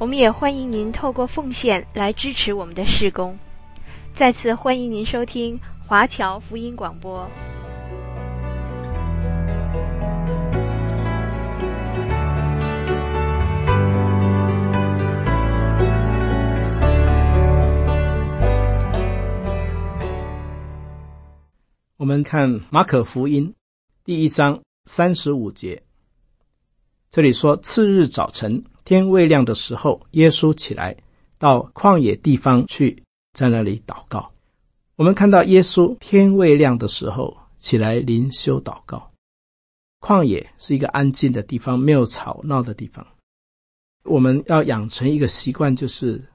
我们也欢迎您透过奉献来支持我们的事工。再次欢迎您收听华侨福音广播。我们看马可福音第一章三十五节，这里说：次日早晨。天未亮的时候，耶稣起来到旷野地方去，在那里祷告。我们看到耶稣天未亮的时候起来灵修祷告。旷野是一个安静的地方，没有吵闹的地方。我们要养成一个习惯，就是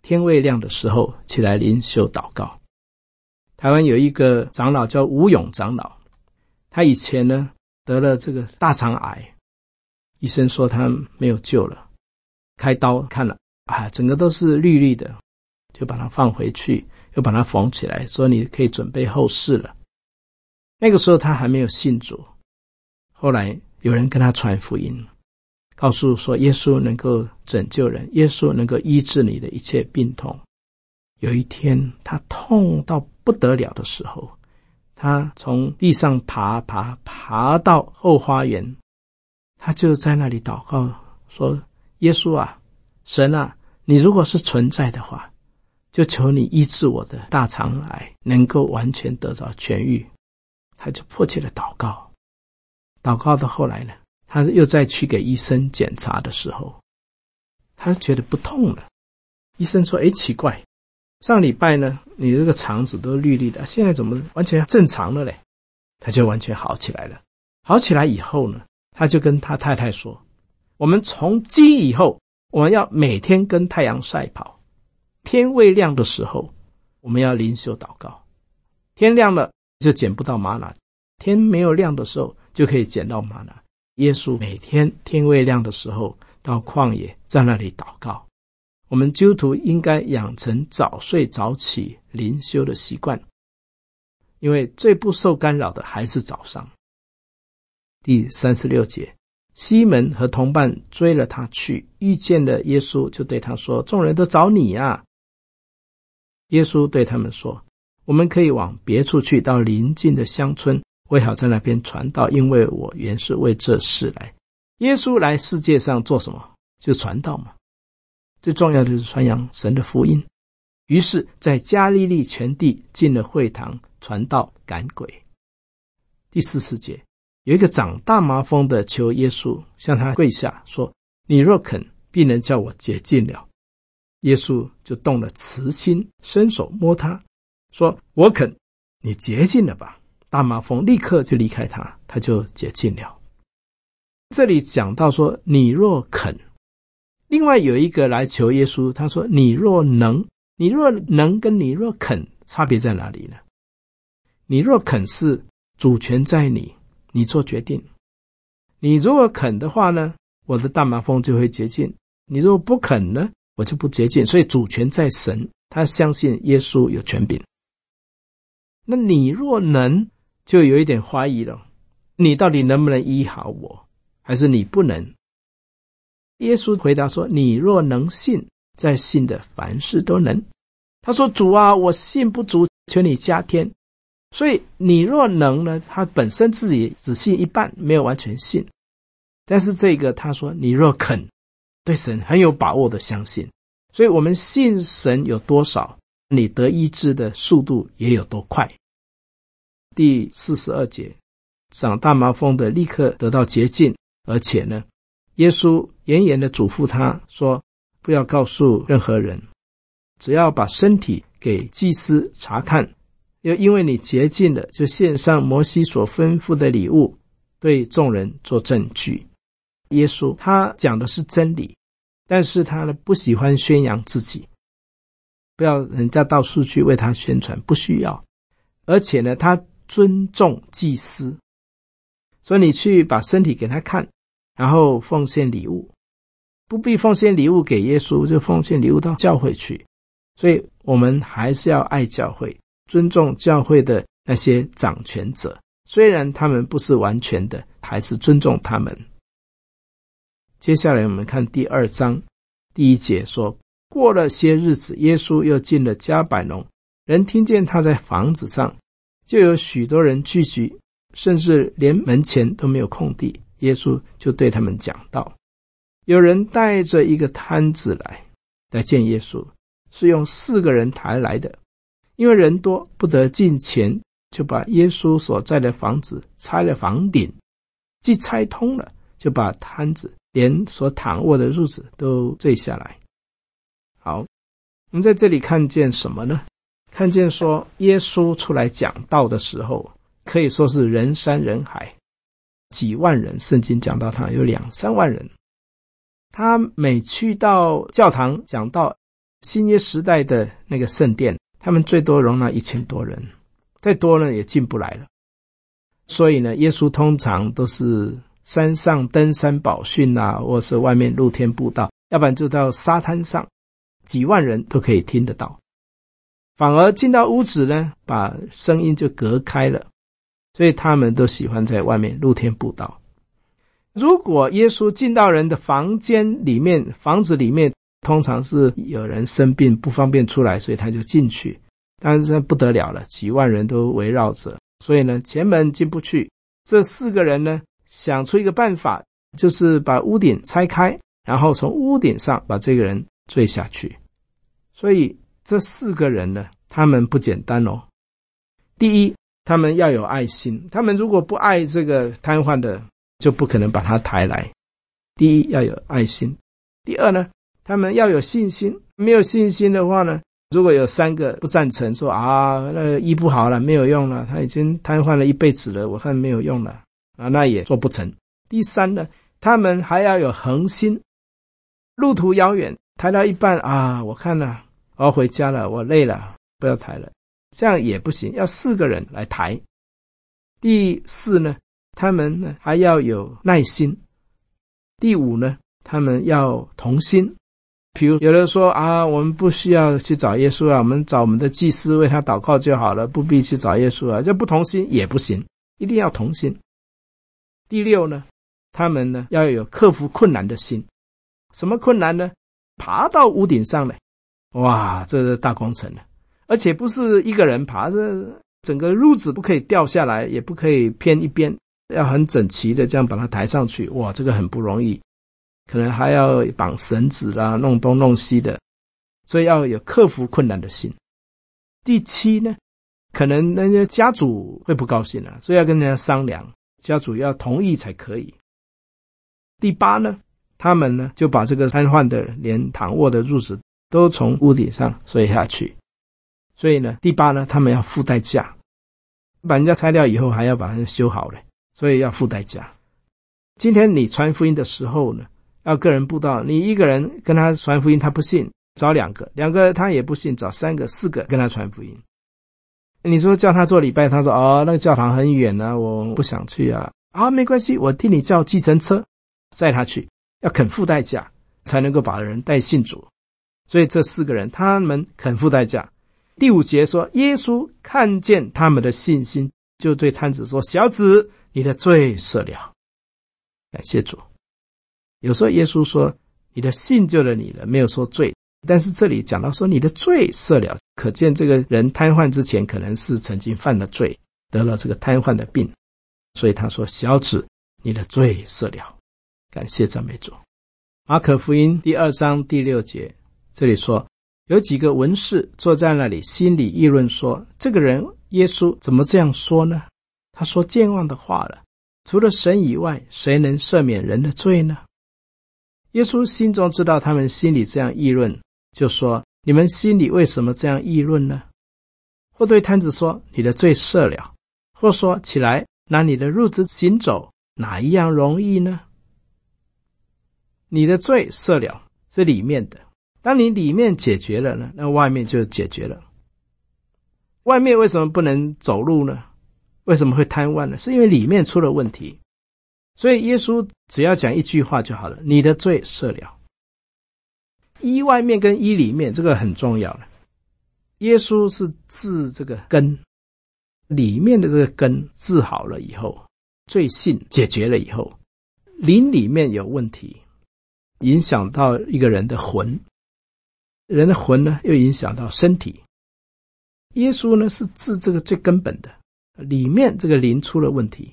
天未亮的时候起来灵修祷告。台湾有一个长老叫吴勇长老，他以前呢得了这个大肠癌。医生说他没有救了，开刀看了啊，整个都是绿绿的，就把它放回去，又把它缝起来，说你可以准备后事了。那个时候他还没有信主，后来有人跟他传福音，告诉说耶稣能够拯救人，耶稣能够医治你的一切病痛。有一天他痛到不得了的时候，他从地上爬爬爬到后花园。他就在那里祷告说：“耶稣啊，神啊，你如果是存在的话，就求你医治我的大肠癌，能够完全得到痊愈。”他就迫切的祷告。祷告到后来呢，他又再去给医生检查的时候，他觉得不痛了。医生说：“哎，奇怪，上礼拜呢，你这个肠子都绿绿的，现在怎么完全正常了嘞？”他就完全好起来了。好起来以后呢，他就跟他太太说：“我们从今以后，我们要每天跟太阳赛跑。天未亮的时候，我们要灵修祷告。天亮了就捡不到吗哪，天没有亮的时候就可以捡到吗哪。耶稣每天天未亮的时候到旷野，在那里祷告。我们基督徒应该养成早睡早起灵修的习惯，因为最不受干扰的还是早上。”第三十六节，西门和同伴追了他去，遇见了耶稣，就对他说：“众人都找你啊。”耶稣对他们说：“我们可以往别处去，到邻近的乡村，为好在那边传道，因为我原是为这事来。”耶稣来世界上做什么？就传道嘛。最重要的是传扬神的福音。于是，在加利利全地进了会堂，传道赶鬼。第四十节。有一个长大麻风的求耶稣向他跪下说：“你若肯，必能叫我洁净了。”耶稣就动了慈心，伸手摸他，说：“我肯，你洁净了吧。”大麻风立刻就离开他，他就洁净了。这里讲到说：“你若肯。”另外有一个来求耶稣，他说：“你若能，你若能跟你若肯差别在哪里呢？你若肯是主权在你。”你做决定，你如果肯的话呢，我的大麻风就会洁净；你如果不肯呢，我就不洁净。所以主权在神，他相信耶稣有权柄。那你若能，就有一点怀疑了，你到底能不能医好我，还是你不能？耶稣回答说：“你若能信，在信的凡事都能。”他说：“主啊，我信不足，求你加添。”所以你若能呢，他本身自己只信一半，没有完全信。但是这个他说，你若肯，对神很有把握的相信。所以我们信神有多少，你得医治的速度也有多快。第四十二节，长大麻风的立刻得到洁净，而且呢，耶稣严严的嘱咐他说，不要告诉任何人，只要把身体给祭司查看。又因为你洁净了，就献上摩西所吩咐的礼物，对众人做证据。耶稣他讲的是真理，但是他呢不喜欢宣扬自己。不要人家到处去为他宣传，不需要。而且呢，他尊重祭司，所以你去把身体给他看，然后奉献礼物，不必奉献礼物给耶稣，就奉献礼物到教会去。所以我们还是要爱教会，尊重教会的那些掌权者，虽然他们不是完全的，还是尊重他们。接下来我们看第二章第一节说。过了些日子，耶稣又进了加百农，人听见他在房子上，就有许多人聚集，甚至连门前都没有空地。耶稣就对他们讲道：有人带着一个摊子来，来见耶稣，是用四个人抬来的，因为人多不得进前，就把耶稣所在的房子拆了房顶，既拆通了，就把摊子连所躺卧的褥子都坠下来。好，我们在这里看见什么呢？看见说耶稣出来讲道的时候，可以说是人山人海，几万人。圣经讲到他有两三万人。他每去到教堂讲道，新约时代的那个圣殿，他们最多容纳一千多人，再多呢也进不来了。所以呢，耶稣通常都是山上登山宝训啊，或是外面露天布道，要不然就到沙滩上。几万人都可以听得到，反而进到屋子呢，把声音就隔开了，所以他们都喜欢在外面露天布道。如果耶稣进到人的房间里面，房子里面通常是有人生病不方便出来，所以他就进去。但是不得了了，几万人都围绕着，所以呢，前门进不去。这四个人呢，想出一个办法，就是把屋顶拆开，然后从屋顶上把这个人。坠下去，所以这四个人呢，他们不简单哦。第一，他们要有爱心，他们如果不爱这个瘫痪的，就不可能把他抬来。第一要有爱心，第二呢，他们要有信心。没有信心的话呢，如果有三个不赞成，说啊，那个医不好了，没有用了，他已经瘫痪了一辈子了，我看没有用了啊，那也做不成。第三呢，他们还要有恒心，路途遥远。抬到一半啊，我看了，我要回家了，我累了，不要抬了，这样也不行，要四个人来抬。第四呢，他们呢还要有耐心。第五呢，他们要同心。比如有人说啊，我们不需要去找耶稣啊，我们找我们的祭司为他祷告就好了，不必去找耶稣啊，这不同心也不行，一定要同心。第六呢，他们呢要有克服困难的心。什么困难呢？爬到屋顶上来，哇，这是大工程了，而且不是一个人爬，这整个褥子不可以掉下来，也不可以偏一边，要很整齐的这样把它抬上去。哇，这个很不容易，可能还要绑绳子啦，弄东弄西的，所以要有克服困难的心。第七呢，可能那些家主会不高兴了，所以要跟人家商量，家主要同意才可以。第八呢？他们呢，就把这个瘫痪的连躺卧的褥子都从屋顶上摔下去。所以呢，第八呢，他们要付代价，把人家拆掉以后还要把它修好了，所以要付代价。今天你传福音的时候呢，要个人布道，你一个人跟他传福音，他不信，找两个，两个他也不信，找三个、四个跟他传福音。你说叫他做礼拜，他说哦，那个教堂很远啊，我不想去啊。啊，没关系，我替你叫计程车载他去。要肯付代价，才能够把人带信主。所以这四个人，他们肯付代价。第五节说，耶稣看见他们的信心，就对瘫子说：“小子，你的罪赦了。”感谢主。有时候耶稣说：“你的信救了你了。”没有说罪。但是这里讲到说：“你的罪赦了。”可见这个人瘫痪之前，可能是曾经犯了罪，得了这个瘫痪的病。所以他说：“小子，你的罪赦了。”感谢赞美主。马可福音第二章第六节，这里说，有几个文士坐在那里，心里议论说：“这个人耶稣怎么这样说呢？他说僭妄的话了。除了神以外，谁能赦免人的罪呢？”耶稣心中知道他们心里这样议论，就说：“你们心里为什么这样议论呢？”或对瘫子说：“你的罪赦了。”或说：“起来，拿你的褥子行走，哪一样容易呢？”你的罪赦了，这里面的当你里面解决了呢，那外面就解决了。外面为什么不能走路呢？为什么会瘫痪呢？是因为里面出了问题。所以耶稣只要讲一句话就好了：“你的罪赦了。”一外面跟一里面，这个很重要了。耶稣是治这个根，里面的这个根治好了以后，罪性解决了以后，灵里面有问题，影响到一个人的魂。人的魂呢，又影响到身体。耶稣呢，是治这个最根本的，里面这个灵出了问题。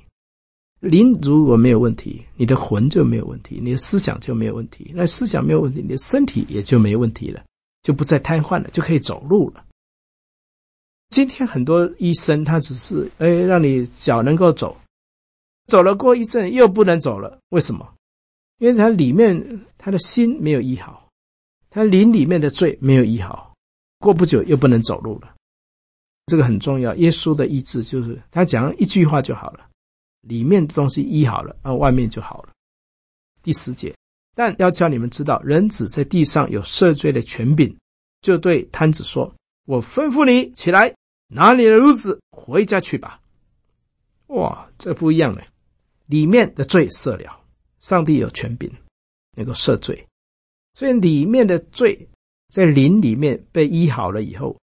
灵如果没有问题，你的魂就没有问题，你的思想就没有问题。那思想没有问题，你的身体也就没问题了，就不再瘫痪了，就可以走路了。今天很多医生他只是哎，让你脚能够走，走了过一阵又不能走了，为什么？因为他里面他的心没有医好。他灵里面的罪没有医好，过不久又不能走路了，这个很重要。耶稣的医治就是他讲一句话就好了，里面的东西医好了，啊，外面就好了。第十节，但要叫你们知道，人子在地上有赦罪的权柄，就对瘫子说：“我吩咐你起来，拿你的褥子回家去吧。”哇，这不一样呢，里面的罪赦了，上帝有权柄能够赦罪。所以里面的罪在灵里面被医好了以后，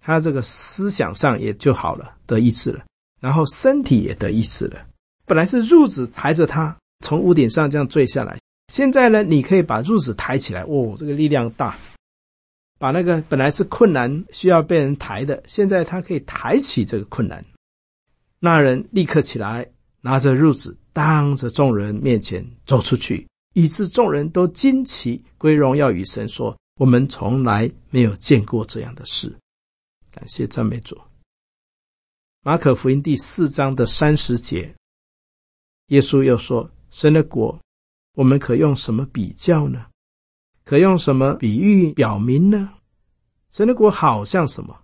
他这个思想上也就好了，得医治了，然后身体也得医治了。本来是褥子抬着他从屋顶上这样坠下来，现在呢，你可以把褥子抬起来，哦，这个力量大，把那个本来是困难需要被人抬的，现在他可以抬起这个困难。那人立刻起来，拿着褥子，当着众人面前走出去。以致众人都惊奇，归荣耀与神，说：“我们从来没有见过这样的事。”感谢赞美主。马可福音第四章的三十节，耶稣又说：“神的国，我们可用什么比较呢？可用什么比喻表明呢？神的国好像什么？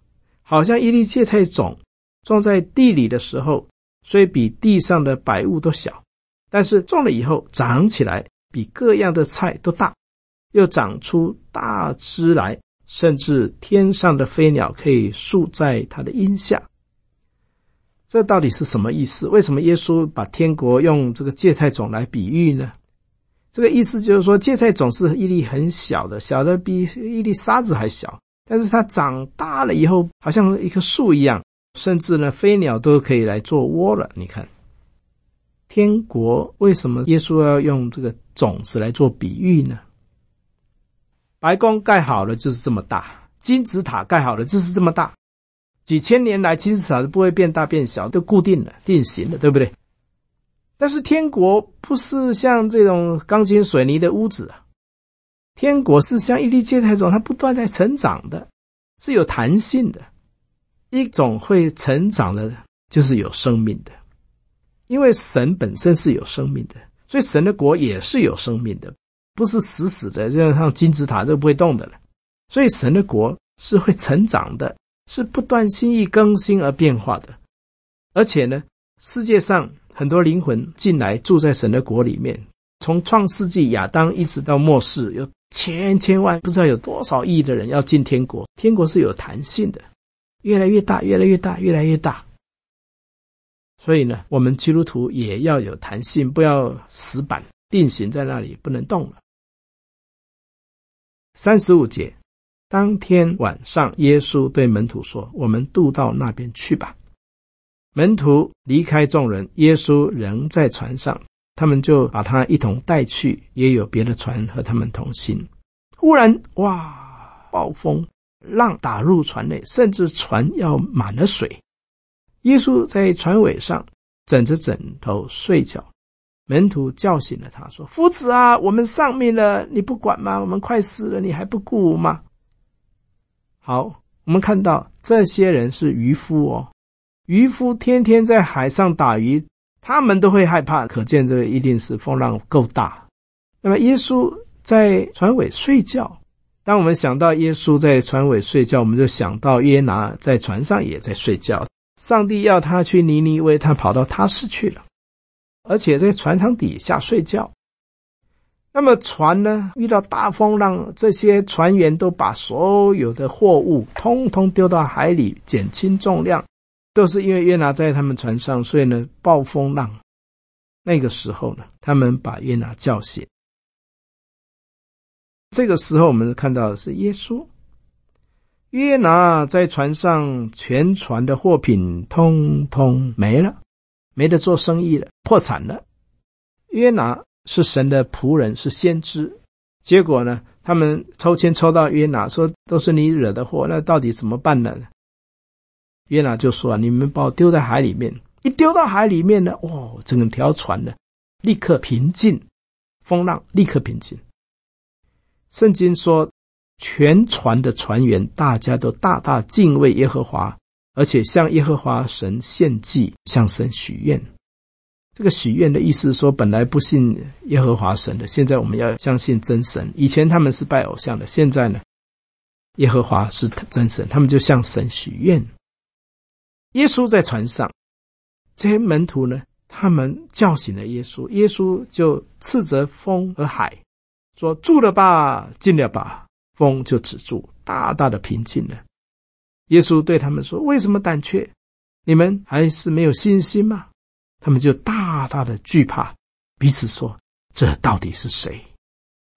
好像一粒芥菜种，种在地里的时候，虽比地上的百物都小，但是种了以后长起来。”比各样的菜都大，又长出大枝来，甚至天上的飞鸟可以宿在它的荫下。这到底是什么意思？为什么耶稣把天国用这个芥菜种来比喻呢？这个意思就是说，芥菜种是一粒很小的，小的比一粒沙子还小，但是它长大了以后，好像一棵树一样，甚至呢，飞鸟都可以来做窝了。你看。天国为什么耶稣要用这个种子来做比喻呢？白宫盖好了就是这么大，金字塔盖好了就是这么大，几千年来金字塔都不会变大变小，都固定了、定型了，对不对？但是天国不是像这种钢筋水泥的屋子啊，天国是像一粒芥菜种，它不断在成长的，是有弹性的，一种会成长的，就是有生命的。因为神本身是有生命的，所以神的国也是有生命的，不是死死的，就像金字塔就不会动的了。所以神的国是会成长的，是不断心意更新而变化的。而且呢，世界上很多灵魂进来住在神的国里面，从创世纪亚当一直到末世，有千千万不知道有多少亿的人要进天国。天国是有弹性的，越来越大，越来越大，越来越大。所以呢，我们基督徒也要有弹性，不要死板定型在那里不能动了。三十五节，当天晚上，耶稣对门徒说：“我们渡到那边去吧。”门徒离开众人，耶稣仍在船上，他们就把他一同带去，也有别的船和他们同行。忽然，哇，暴风浪打入船内，甚至船要满了水。耶稣在船尾上枕着枕头睡觉，门徒叫醒了他，说：“夫子啊，我们丧命了，你不管吗？我们快死了，你还不顾吗？”好，我们看到这些人是渔夫哦，渔夫天天在海上打鱼，他们都会害怕，可见这个一定是风浪够大。那么耶稣在船尾睡觉，当我们想到耶稣在船尾睡觉，我们就想到约拿在船上也在睡觉。上帝要他去尼尼微，他跑到他市去了，而且在船舱底下睡觉。那么船呢，遇到大风浪，这些船员都把所有的货物通通丢到海里，减轻重量，都是因为约拿在他们船上，所以呢，暴风浪。那个时候呢，他们把约拿叫醒。这个时候，我们看到的是耶稣。约拿在船上，全船的货品通通没了，没得做生意了，破产了。约拿是神的仆人，是先知。结果呢，他们抽签抽到约拿，说都是你惹的祸，那到底怎么办呢？约拿就说：“你们把我丢在海里面。”一丢到海里面呢，哦，整条船呢，立刻平静，风浪立刻平静。圣经说，全船的船员大家都大大敬畏耶和华，而且向耶和华神献祭，向神许愿。这个许愿的意思说，本来不信耶和华神的，现在我们要相信真神。以前他们是拜偶像的，现在呢，耶和华是真神，他们就向神许愿。耶稣在船上。这些门徒呢，他们叫醒了耶稣，耶稣就斥责风和海，说：“住了吧，静了吧。”风就止住，大大的平静了。耶稣对他们说：“为什么胆怯？你们还是没有信心吗？”他们就大大的惧怕，彼此说：“这到底是谁？”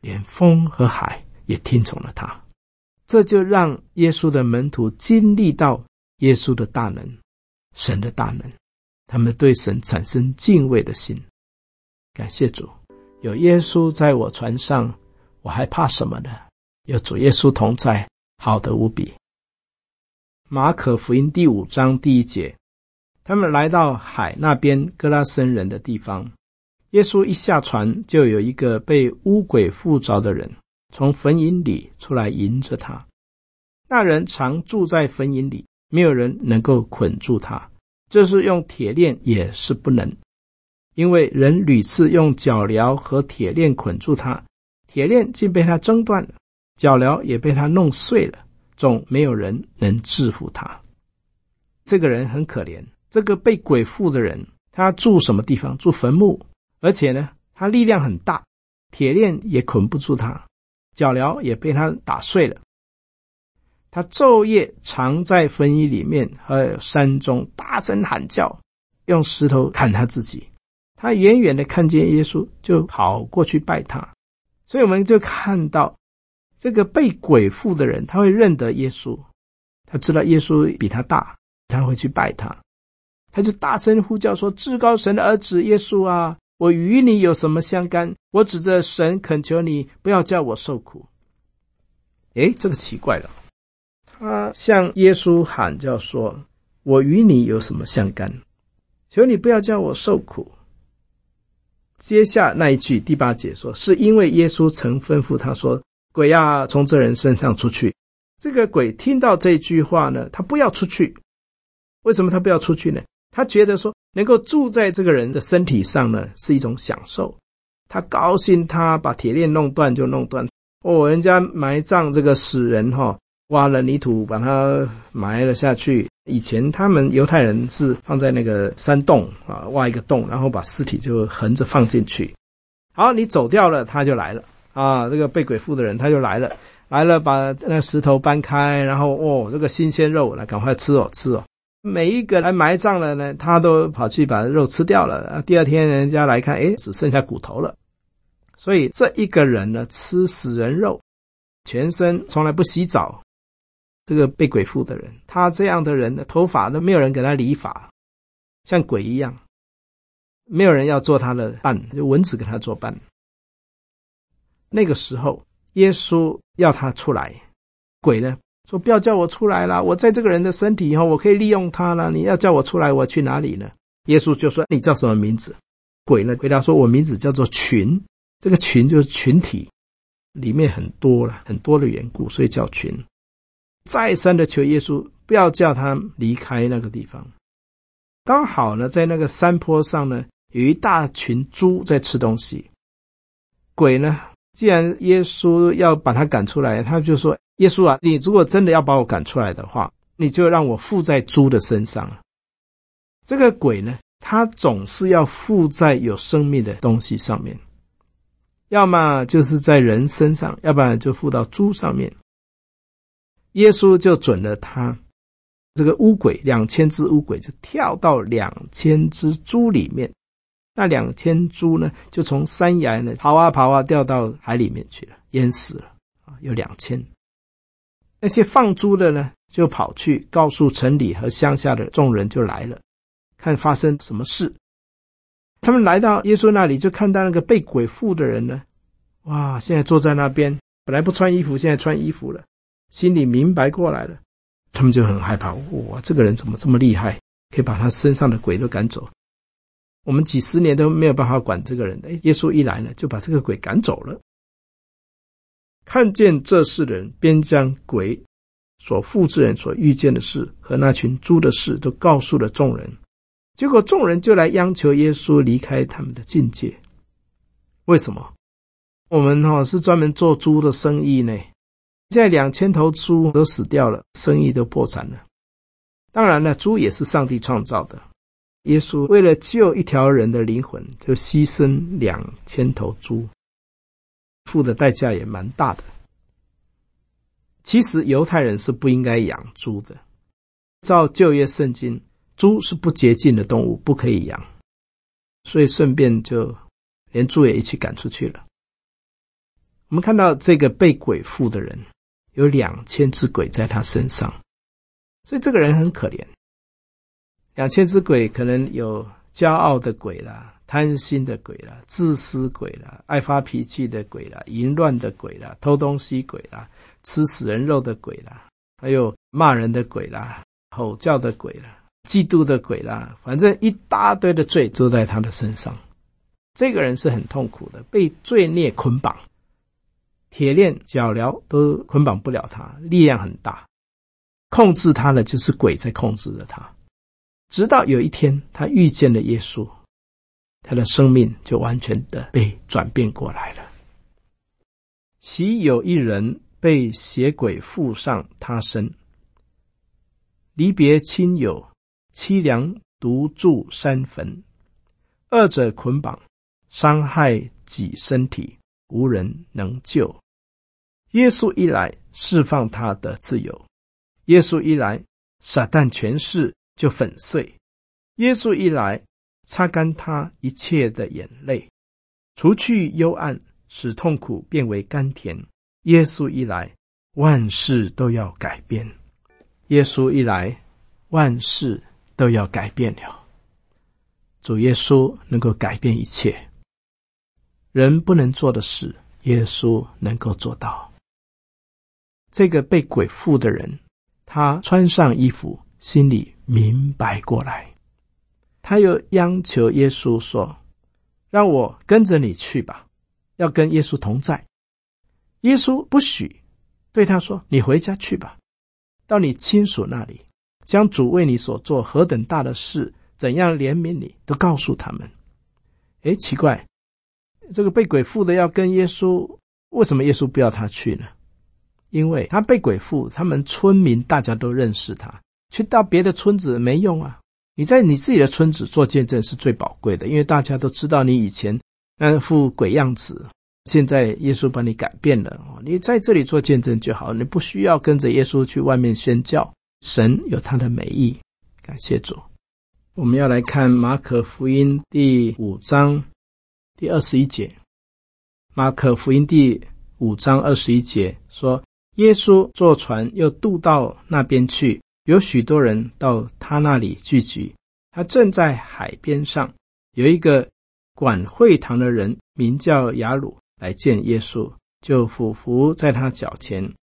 连风和海也听从了他。这就让耶稣的门徒经历到耶稣的大能，神的大能。他们对神产生敬畏的心，感谢主，有耶稣在我船上，我还怕什么呢？有主耶稣同在，好的无比。马可福音第五章第一节，他们来到海那边哥拉森人的地方，耶稣一下船，就有一个被污鬼附着的人从坟茔里出来迎着他。那人常住在坟茔里，没有人能够捆住他。就是用铁链也是不能，因为人屡次用脚镣和铁链捆住他，铁链竟被他挣断了，脚镣也被他弄碎了，总没有人能制服他。这个人很可怜，这个被鬼附的人，他住什么地方？住坟墓，而且呢，他力量很大，铁链也捆不住他，脚镣也被他打碎了。他昼夜藏在坟衣里面，还有山中大声喊叫，用石头砍他自己。他远远的看见耶稣，就跑过去拜他。所以我们就看到这个被鬼附的人，他会认得耶稣，他知道耶稣比他大，他会去拜他。他就大声呼叫说：“至高神的儿子耶稣啊，我与你有什么相干？我指着神恳求你，不要叫我受苦。”诶，这个奇怪了。他向耶稣喊叫说：“我与你有什么相干？求你不要叫我受苦。”接下那一句第八节说：“是因为耶稣曾吩咐他说，鬼呀，从这人身上出去。”这个鬼听到这句话呢，他不要出去。为什么他不要出去呢？他觉得说能够住在这个人的身体上呢，是一种享受。他高兴，他把铁链弄断就弄断。哦，人家埋葬这个死人哈、哦。挖了泥土，把它埋了下去。以前他们犹太人是放在那个山洞啊，挖一个洞，然后把尸体就横着放进去。好，你走掉了，他就来了啊。这个被鬼附的人他就来了，来了把那石头搬开，然后哦，这个新鲜肉来，赶快吃哦，吃哦。每一个来埋葬了呢，他都跑去把肉吃掉了。啊，第二天人家来看，诶，只剩下骨头了。所以这一个人呢，吃死人肉，全身从来不洗澡。这个被鬼附的人，他这样的人的头发都没有人给他理发，像鬼一样，没有人要做他的伴，就蚊子给他做伴。那个时候，耶稣要他出来，鬼呢说：“不要叫我出来了，我在这个人的身体以后，我可以利用他了。你要叫我出来，我去哪里呢？”耶稣就说：“你叫什么名字？”鬼呢回答说：“我名字叫做群，这个群就是群体，里面很多了，很多的缘故，所以叫群。”再三的求耶稣不要叫他离开那个地方。刚好呢，在那个山坡上呢，有一大群猪在吃东西。鬼呢，既然耶稣要把他赶出来，他就说：“耶稣啊，你如果真的要把我赶出来的话，你就让我附在猪的身上。”这个鬼呢，他总是要附在有生命的东西上面。要么就是在人身上，要不然就附到猪上面。耶稣就准了他，这个乌鬼两千只乌鬼就跳到两千只猪里面，那两千猪呢，就从山崖呢跑啊跑啊掉到海里面去了，淹死了啊，有两千。那些放猪的呢，就跑去告诉城里和乡下的众人，就来了，看发生什么事。他们来到耶稣那里，就看到那个被鬼附的人呢，哇，现在坐在那边，本来不穿衣服，现在穿衣服了。心里明白过来了，他们就很害怕。哇，这个人怎么这么厉害，可以把他身上的鬼都赶走？我们几十年都没有办法管这个人。哎，耶稣一来呢，就把这个鬼赶走了。看见这世人，便将鬼所附之人所遇见的事和那群猪的事都告诉了众人。结果众人就来央求耶稣离开他们的境界。为什么？我们哈是专门做猪的生意呢？现在两千头猪都死掉了，生意都破产了。当然了，猪也是上帝创造的。耶稣为了救一条人的灵魂，就牺牲两千头猪，付的代价也蛮大的。其实犹太人是不应该养猪的，照旧约圣经，猪是不洁净的动物，不可以养。所以顺便就连猪也一起赶出去了。我们看到这个被鬼附的人。有两千只鬼在他身上，所以这个人很可怜。两千只鬼可能有骄傲的鬼啦、贪心的鬼啦、自私鬼啦、爱发脾气的鬼啦、淫乱的鬼啦、偷东西鬼啦、吃死人肉的鬼啦，还有骂人的鬼啦、吼叫的鬼啦、嫉妒的鬼啦，反正一大堆的罪都在他的身上。这个人是很痛苦的，被罪孽捆绑。铁链、脚镣都捆绑不了他，力量很大，控制他的就是鬼在控制着他。直到有一天，他遇见了耶稣，他的生命就完全的被转变过来了。其有一人被邪鬼附上他身，离别亲友，凄凉独住山坟，二者捆绑，伤害己身体，无人能救。耶稣一来，释放他的自由；耶稣一来，撒旦权势就粉碎；耶稣一来，擦干他一切的眼泪，除去幽暗，使痛苦变为甘甜。耶稣一来，万事都要改变；耶稣一来，万事都要改变了。主耶稣能够改变一切，人不能做的事，耶稣能够做到。这个被鬼附的人，他穿上衣服，心里明白过来，他又央求耶稣说：“让我跟着你去吧，要跟耶稣同在。”耶稣不许，对他说：“你回家去吧，到你亲属那里，将主为你所做何等大的事，怎样怜悯你，都告诉他们。”哎，奇怪，这个被鬼附的要跟耶稣，为什么耶稣不要他去呢？因为他被鬼附，他们村民大家都认识他，去到别的村子没用啊！你在你自己的村子做见证是最宝贵的，因为大家都知道你以前那副鬼样子，现在耶稣把你改变了，你在这里做见证就好，你不需要跟着耶稣去外面宣教。神有他的美意，感谢主。我们要来看马可福音第五章第二十一节，马可福音第五章二十一节说。耶稣坐船又渡到那边去，有许多人到他那里聚集。他正在海边上，有一个管会堂的人名叫雅鲁来见耶稣，就俯伏在他脚前，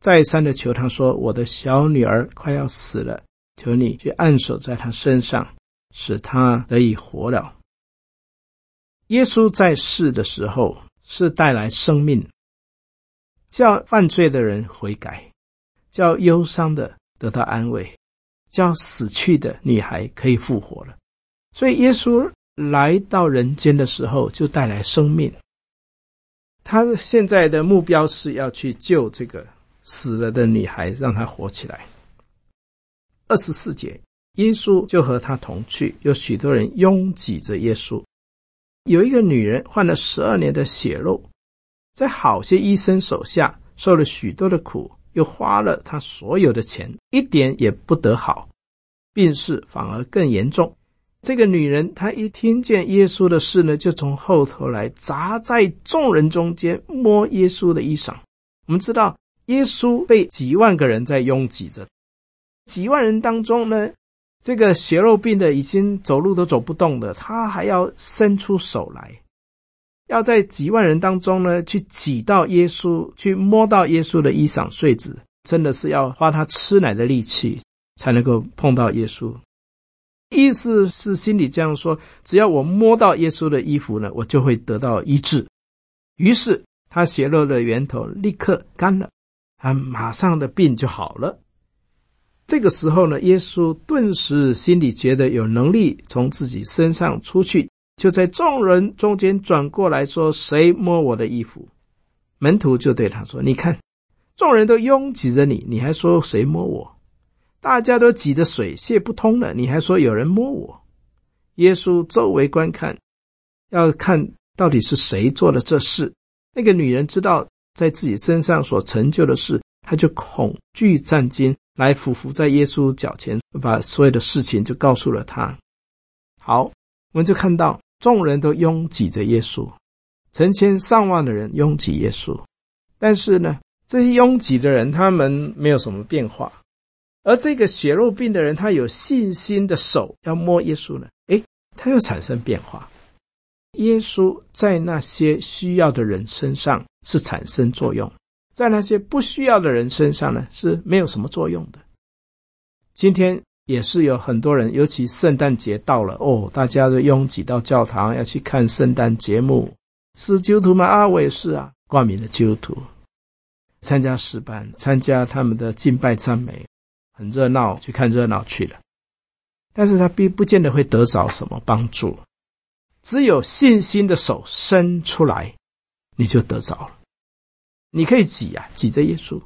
再三的求他说：“我的小女儿快要死了，求你去按手在她身上，使她得以活了。”耶稣在世的时候是带来生命。叫犯罪的人悔改，叫忧伤的得到安慰，叫死去的女孩可以复活了。所以耶稣来到人间的时候，就带来生命。他现在的目标是要去救这个死了的女孩，让她活起来。二十四节，耶稣就和他同去，有许多人拥挤着耶稣。有一个女人患了十二年的血漏，在好些医生手下受了许多的苦，又花了他所有的钱，一点也不得好，病势反而更严重。这个女人，她一听见耶稣的事呢，就从后头来，砸在众人中间摸耶稣的衣裳。我们知道，耶稣被几万个人在拥挤着，几万人当中呢，这个血肉病的已经走路都走不动的，他还要伸出手来，要在几万人当中呢，去挤到耶稣，去摸到耶稣的衣裳穗子，真的是要花他吃奶的力气才能够碰到耶稣。意思是心里这样说：只要我摸到耶稣的衣服呢，我就会得到医治。于是他血漏的源头立刻干了，他马上的病就好了。这个时候呢，耶稣顿时心里觉得有能力从自己身上出去，就在众人中间转过来说：“谁摸我的衣服？”门徒就对他说：“你看，众人都拥挤着你，你还说谁摸我？”大家都挤得水泄不通了，你还说有人摸我？耶稣周围观看，要看到底是谁做了这事。那个女人知道在自己身上所成就的事，她就恐惧战惊，来俯伏在耶稣脚前，把所有的事情就告诉了他。好，我们就看到众人都拥挤着耶稣，成千上万的人拥挤耶稣，但是呢，这些拥挤的人他们没有什么变化。而这个血肉病的人，他有信心的手要摸耶稣呢，诶，他又产生变化。耶稣在那些需要的人身上是产生作用，在那些不需要的人身上呢，是没有什么作用的。今天也是有很多人，尤其圣诞节到了哦，大家都拥挤到教堂要去看圣诞节目。是基督徒吗？啊，我也是啊，挂名的基督徒，参加诗班，参加他们的敬拜赞美。很热闹，去看热闹去了，但是他并不见得会得着什么帮助。只有信心的手伸出来，你就得着了。你可以挤啊，挤着耶稣，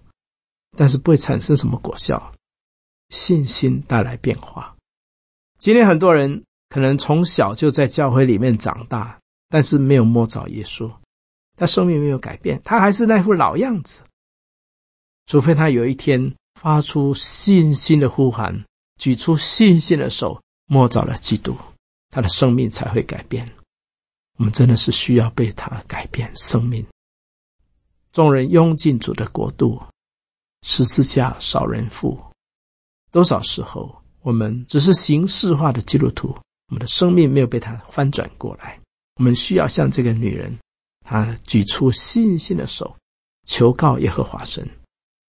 但是不会产生什么果效。信心带来变化。今天很多人可能从小就在教会里面长大，但是没有摸着耶稣，他生命没有改变，他还是那副老样子。除非他有一天。发出信心的呼喊，举出信心的手，摸着了基督，他的生命才会改变。我们真的是需要被他改变生命。众人拥进主的国度，十字架少人负。多少时候，我们只是形式化的基督徒，我们的生命没有被他翻转过来。我们需要像这个女人，她举出信心的手，求告耶和华神。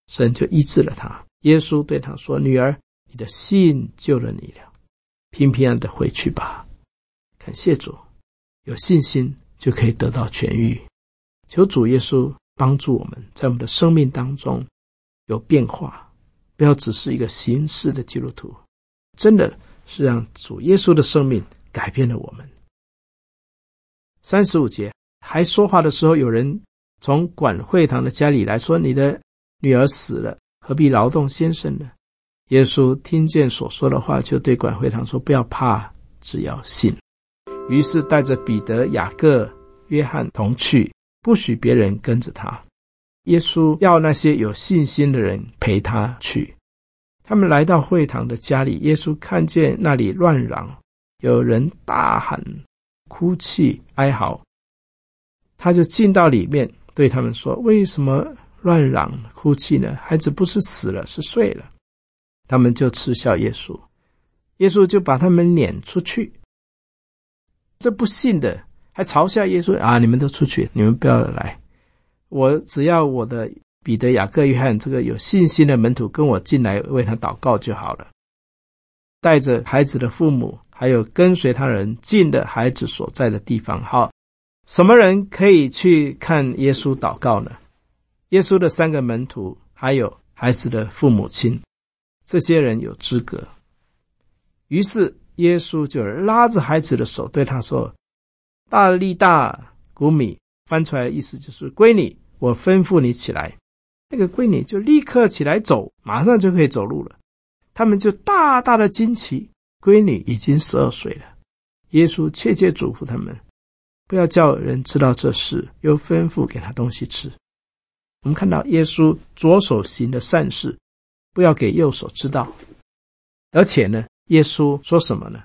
神就医治了他。耶稣对他说：“女儿，你的信救了你了，平平安的回去吧。”感谢主，有信心就可以得到痊愈。求主耶稣帮助我们在我们的生命当中有变化，不要只是一个形式的基督徒，真的是让主耶稣的生命改变了我们。三十五节还说话的时候，有人从管会堂的家里来说：“你的。”女儿死了，何必劳动先生呢？耶稣听见所说的话，就对管会堂说：“不要怕，只要信。”于是带着彼得、雅各、约翰同去，不许别人跟着他。耶稣要那些有信心的人陪他去。他们来到会堂的家里，耶稣看见那里乱嚷，有人大喊、哭泣、哀嚎，他就进到里面，对他们说：“为什么？”乱嚷哭泣呢？孩子不是死了，是睡了。他们就嗤笑耶稣，耶稣就把他们撵出去。这不信的还嘲笑耶稣啊！你们都出去，你们不要来。我只要我的彼得、雅各、约翰这个有信心的门徒跟我进来为他祷告就好了。带着孩子的父母，还有跟随他人进的孩子所在的地方。好，什么人可以去看耶稣祷告呢？耶稣的三个门徒，还有孩子的父母亲，这些人有资格。于是耶稣就拉着孩子的手，对他说：“大利大古米。”翻出来的意思就是“闺女，我吩咐你起来。”那个闺女就立刻起来走，马上就可以走路了。他们就大大的惊奇，闺女已经十二岁了。耶稣切切嘱咐他们：“不要叫人知道这事，又吩咐给他东西吃。我们看到耶稣左手行的善事，不要给右手知道。而且呢，耶稣说什么呢？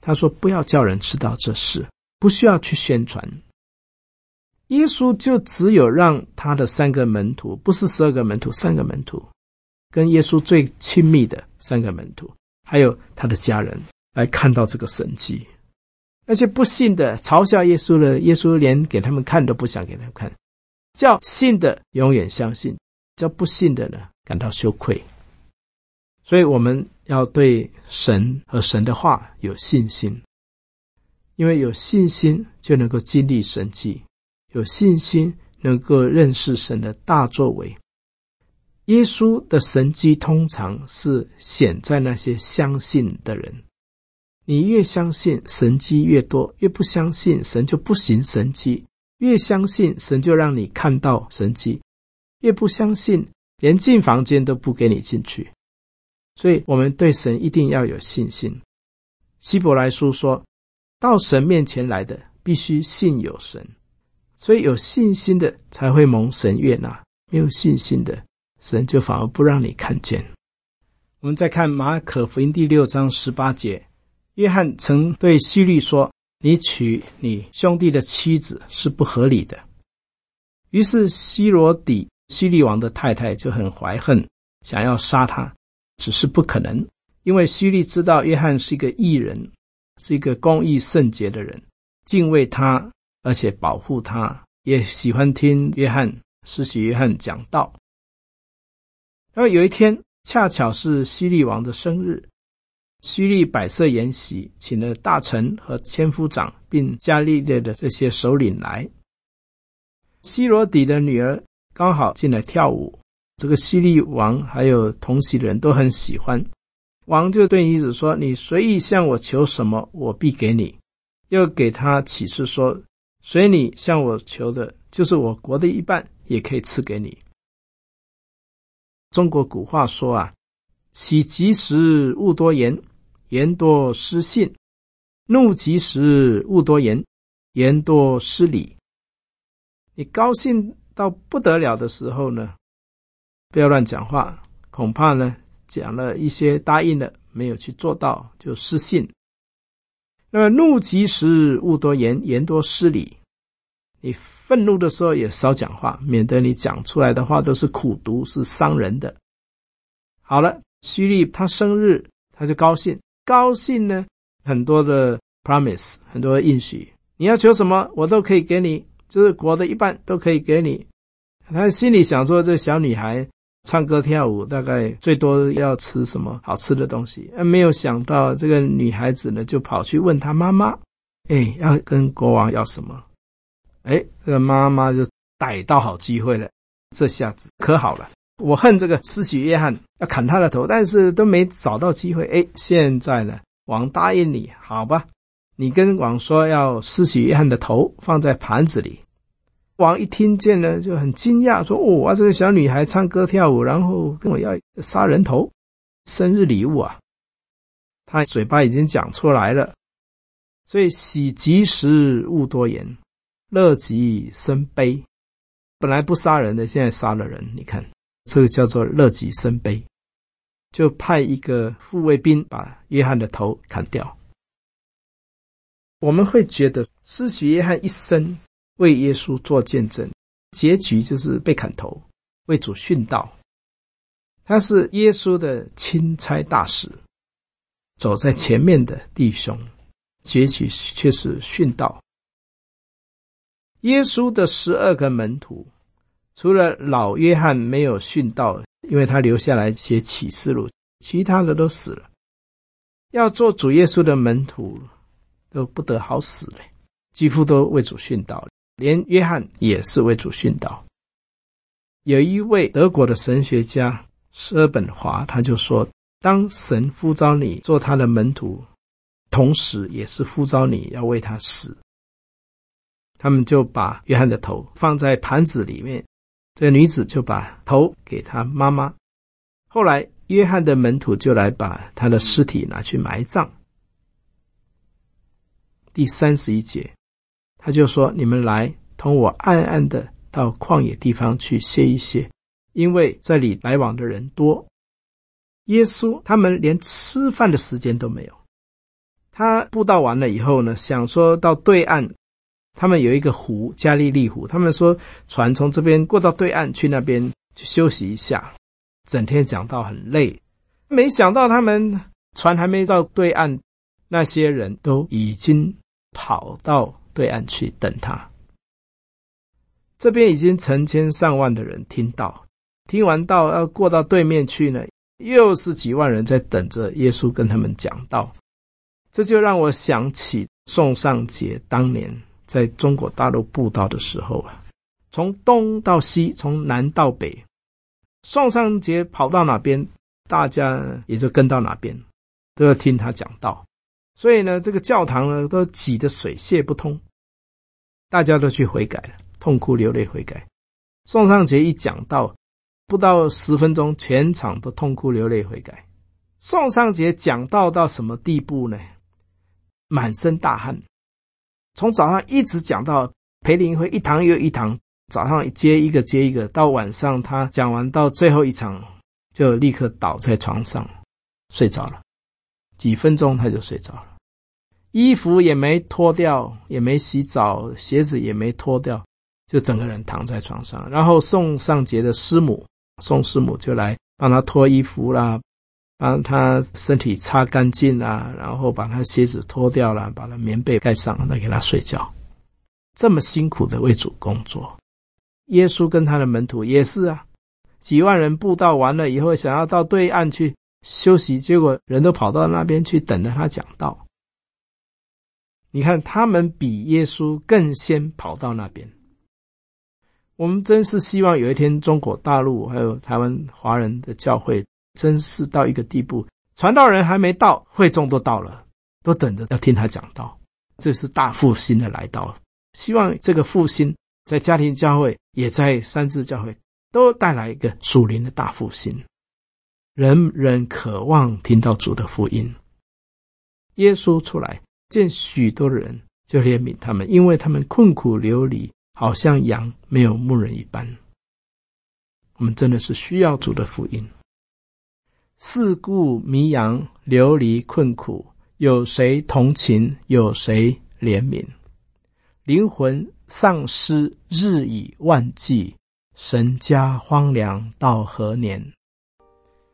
他说不要叫人知道这事，不需要去宣传。耶稣就只有让他的三个门徒，不是十二个门徒，三个门徒，跟耶稣最亲密的三个门徒，还有他的家人，来看到这个神迹。那些不信的、嘲笑耶稣的，耶稣连给他们看都不想给他们看。叫信的永远相信，叫不信的呢感到羞愧。所以我们要对神和神的话有信心，因为有信心就能够经历神迹，有信心能够认识神的大作为。耶稣的神迹通常是显在那些相信的人。你越相信，神迹越多；越不相信，神就不行神迹。越相信，神就让你看到神迹；越不相信，连进房间都不给你进去。所以，我们对神一定要有信心。希伯来书说，到神面前来的，必须信有神。所以，有信心的才会蒙神悦纳；没有信心的，神就反而不让你看见。我们再看马可福音第六章十八节，约翰曾对希律说。你娶你兄弟的妻子是不合理的。于是希罗底希律王的太太就很怀恨，想要杀他，只是不可能，因为希律知道约翰是一个义人，是一个公义圣洁的人，敬畏他，而且保护他，也喜欢听约翰施洗约翰讲道。然后有一天，恰巧是希利王的生日。希律摆设筵席，请了大臣和千夫长，并加利略的这些首领来。希罗底的女儿刚好进来跳舞，这个希利王还有同席的人都很喜欢。王就对女子说：“你随意向我求什么，我必给你。”又给他启示说：“所以你向我求的，就是我国的一半，也可以赐给你。”中国古话说啊：“喜及时勿多言。”言多失信，怒及时勿多言，言多失礼。你高兴到不得了的时候呢，不要乱讲话，恐怕呢讲了一些答应了没有去做到，就失信。那么怒急时勿多言，言多失礼。你愤怒的时候也少讲话，免得你讲出来的话都是苦毒，是伤人的。好了，虚利他生日，他就高兴。高兴呢，很多的 promise，很多的应许，你要求什么，我都可以给你，就是国的一半都可以给你。他心里想说，这小女孩唱歌跳舞，大概最多要吃什么好吃的东西。没有想到，这个女孩子呢，就跑去问她妈妈：“哎，要跟国王要什么？”哎，这个妈妈就逮到好机会了，这下子可好了。我恨这个施洗约翰，要砍他的头，但是都没找到机会。哎，现在呢，王答应你，好吧？你跟王说要施洗约翰的头放在盘子里。王一听见呢，就很惊讶，说：“哦，啊，这个小女孩唱歌跳舞，然后跟我要杀人头，生日礼物啊！”他嘴巴已经讲出来了，所以喜极时勿多言，乐极生悲。本来不杀人的，现在杀了人，你看。这个叫做乐极生悲，就派一个护卫兵把约翰的头砍掉。我们会觉得失去约翰一生为耶稣做见证，结局就是被砍头，为主殉道。他是耶稣的钦差大使，走在前面的弟兄，结局却是殉道。耶稣的十二个门徒。除了老约翰没有殉道，因为他留下来写启示录，其他的都死了。要做主耶稣的门徒，都不得好死嘞，几乎都为主殉道，连约翰也是为主殉道。有一位德国的神学家舍本华，他就说：当神呼召你做他的门徒，同时也是呼召你要为他死。他们就把约翰的头放在盘子里面。这女子就把头给他妈妈。后来，约翰的门徒就来把他的尸体拿去埋葬。第三十一节，他就说：“你们来，同我暗暗的到旷野地方去歇一歇，因为这里来往的人多。”耶稣他们连吃饭的时间都没有。他布道完了以后呢，想说到对岸，他们有一个湖，加利利湖。他们说船从这边过到对岸去，那边去休息一下。整天讲到很累，没想到他们船还没到对岸，那些人都已经跑到对岸去等他。这边已经成千上万的人听到，听完道要过到对面去呢，又是几万人在等着耶稣跟他们讲道。这就让我想起宋尚杰当年在中国大陆布道的时候啊，从东到西，从南到北。宋尚杰跑到哪边，大家也就跟到哪边，都要听他讲道。所以呢，这个教堂呢都挤得水泄不通，大家都去悔改了，痛哭流泪悔改。宋尚杰一讲到，不到十分钟，全场都痛哭流泪悔改。宋尚杰讲到到什么地步呢？满身大汗，从早上一直讲到培灵会，一堂又一堂。早上接一个接一个，到晚上他讲完到最后一场，就立刻倒在床上睡着了。几分钟他就睡着了，衣服也没脱掉，也没洗澡，鞋子也没脱掉，就整个人躺在床上。然后宋尚节的师母宋师母就来帮他脱衣服啦，帮他身体擦干净啦，然后把他鞋子脱掉了，把他棉被盖上，再给他睡觉。这么辛苦的为主工作。耶稣跟他的门徒也是啊，几万人布道完了以后，想要到对岸去休息，结果人都跑到那边去等着他讲道。你看，他们比耶稣更先跑到那边。我们真是希望有一天，中国大陆还有台湾华人的教会，真是到一个地步，传道人还没到，会众都到了，都等着要听他讲道。这是大复兴的来到，希望这个复兴。在家庭教会，也在三自教会，都带来一个属灵的大复兴。人人渴望听到主的福音。耶稣出来见许多人，就怜悯他们，因为他们困苦流离，好像羊没有牧人一般。我们真的是需要主的福音。四顾迷羊，流离困苦，有谁同情？有谁怜悯？灵魂。丧失日以万计，神家荒凉到何年？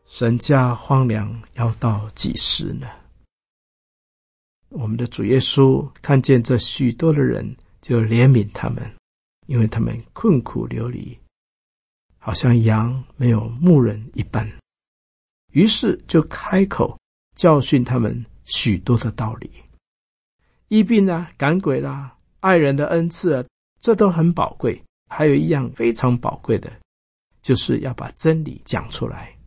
神家荒凉要到几时呢？我们的主耶稣看见这许多的人，就怜悯他们，因为他们困苦流离，好像羊没有牧人一般。于是就开口教训他们许多的道理，医病啊，赶鬼啦、爱人的恩赐啊，这都很宝贵。还有一样非常宝贵的，就是要把真理讲出来。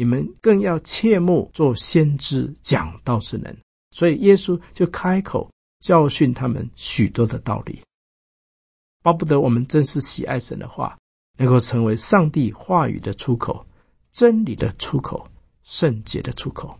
你们更要切莫做先知讲道之人。所以耶稣就开口教训他们许多的道理，巴不得我们真是喜爱神的话，能够成为上帝话语的出口、真理的出口、圣洁的出口。